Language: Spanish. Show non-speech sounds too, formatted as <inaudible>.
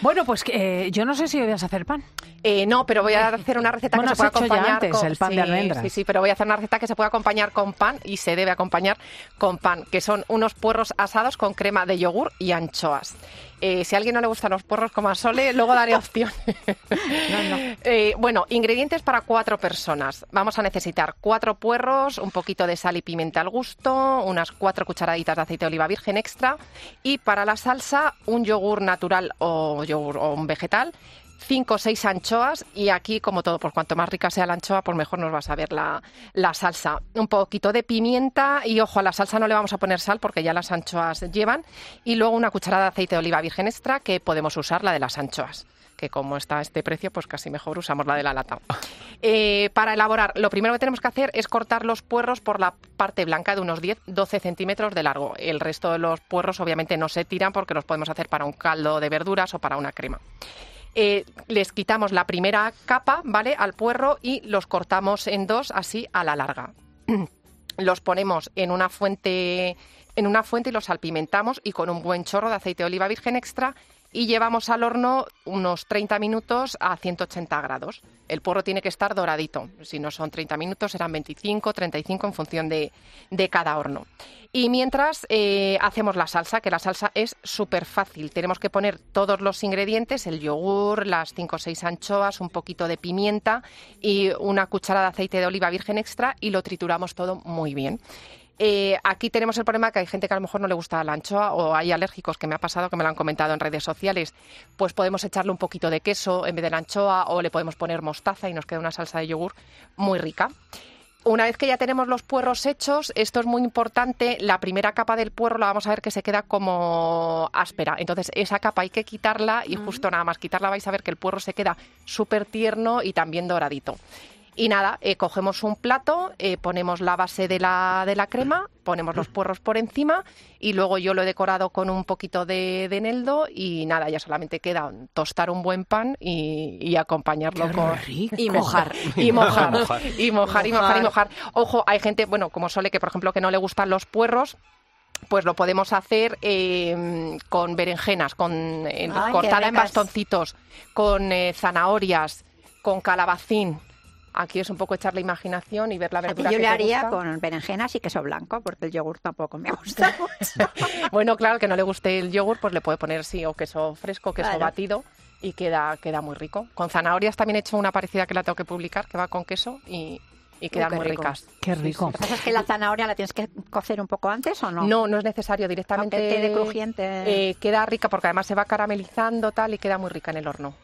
Bueno, pues eh, yo no sé si hoy vas a hacer pan. Eh, no, pero voy a hacer una receta Bueno, que se ya acompañar antes con el pan de almendras. Sí, sí, pero voy a hacer una receta que se puede acompañar con pan y se debe acompañar con pan, que son unos puerros asados con crema de yogur y anchoas. Eh, si a alguien no le gustan los puerros como a Sole, luego daré opción. <laughs> Eh, bueno, ingredientes para cuatro personas. Vamos a necesitar cuatro puerros, un poquito de sal y pimienta al gusto, unas cuatro cucharaditas de aceite de oliva virgen extra y para la salsa un yogur natural o yogur o un vegetal. Cinco o seis anchoas y aquí, como todo, por cuanto más rica sea la anchoa, pues mejor nos va a saber la, la salsa. Un poquito de pimienta y, ojo, a la salsa no le vamos a poner sal porque ya las anchoas llevan. Y luego una cucharada de aceite de oliva virgen extra que podemos usar la de las anchoas que como está a este precio, pues casi mejor usamos la de la lata. <laughs> Eh, para elaborar, lo primero que tenemos que hacer es cortar los puerros por la parte blanca de unos 10-12 centímetros de largo. El resto de los puerros obviamente no se tiran porque los podemos hacer para un caldo de verduras o para una crema. Eh, les quitamos la primera capa, ¿vale? Al puerro y los cortamos en dos, así a la larga. <clears throat> los ponemos en una fuente en una fuente y los salpimentamos y con un buen chorro de aceite de oliva virgen extra y llevamos al horno unos 30 minutos a 180 grados. El puerro tiene que estar doradito. Si no son 30 minutos, serán 25, 35 en función de, de cada horno. Y mientras eh, hacemos la salsa, que la salsa es súper fácil. Tenemos que poner todos los ingredientes, el yogur, las 5 o 6 anchoas, un poquito de pimienta y una cucharada de aceite de oliva virgen extra y lo trituramos todo muy bien. Eh, aquí tenemos el problema que hay gente que a lo mejor no le gusta la anchoa o hay alérgicos que me ha pasado que me lo han comentado en redes sociales. Pues podemos echarle un poquito de queso en vez de la anchoa o le podemos poner mostaza y nos queda una salsa de yogur muy rica. Una vez que ya tenemos los puerros hechos, esto es muy importante, la primera capa del puerro la vamos a ver que se queda como áspera. Entonces esa capa hay que quitarla y justo nada más quitarla vais a ver que el puerro se queda súper tierno y también doradito. Y nada, eh, cogemos un plato, eh, ponemos la base de la, de la crema, ponemos los puerros por encima y luego yo lo he decorado con un poquito de, de eneldo y nada, ya solamente queda tostar un buen pan y, y acompañarlo con... Y mojar. Y <laughs> mojar, Mojar. y mojar, y mojar, y mojar. Ojo, hay gente, bueno, como Sole, que por ejemplo que no le gustan los puerros, pues lo podemos hacer eh, con berenjenas, con eh, Ay, qué cortada en bastoncitos, con eh, zanahorias, con calabacín. Aquí es un poco echar la imaginación y ver la verdura yo que le te haría gusta. con berenjenas y queso blanco, porque el yogur tampoco me gusta <laughs> mucho. <laughs> Bueno, claro, al que no le guste el yogur, pues le puede poner sí o queso fresco, queso Claro. batido y queda, queda muy rico. Con zanahorias también he hecho una parecida que la tengo que publicar, que va con queso y, y quedan muy rico. ricas. Qué rico. Lo que pasa es que la zanahoria la tienes que cocer un poco antes o no. No, no es necesario directamente. Aunque quede crujiente. eh, queda rica porque además se va caramelizando tal y queda muy rica en el horno.